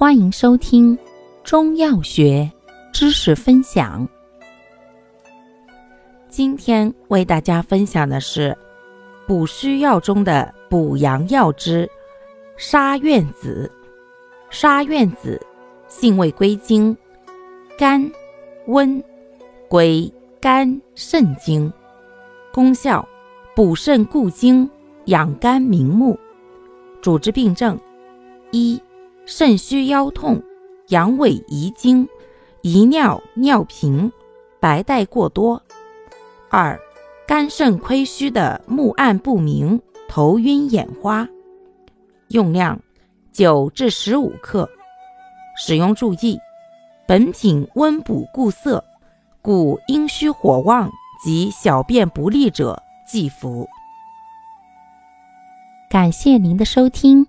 欢迎收听中药学知识分享。今天为大家分享的是补虚药中的补阳药之沙苑子。沙苑子性味归经：甘、温，归肝肾经。功效：补肾固精，养肝明目。主治病症：一。肾虚腰痛、阳痿遗精、遗尿、尿频、白带过多；二、肝肾亏虚的目暗不明、头晕眼花。用量九至十五克。使用注意：本品温补固涩，故阴虚火旺及小便不利者忌服。感谢您的收听。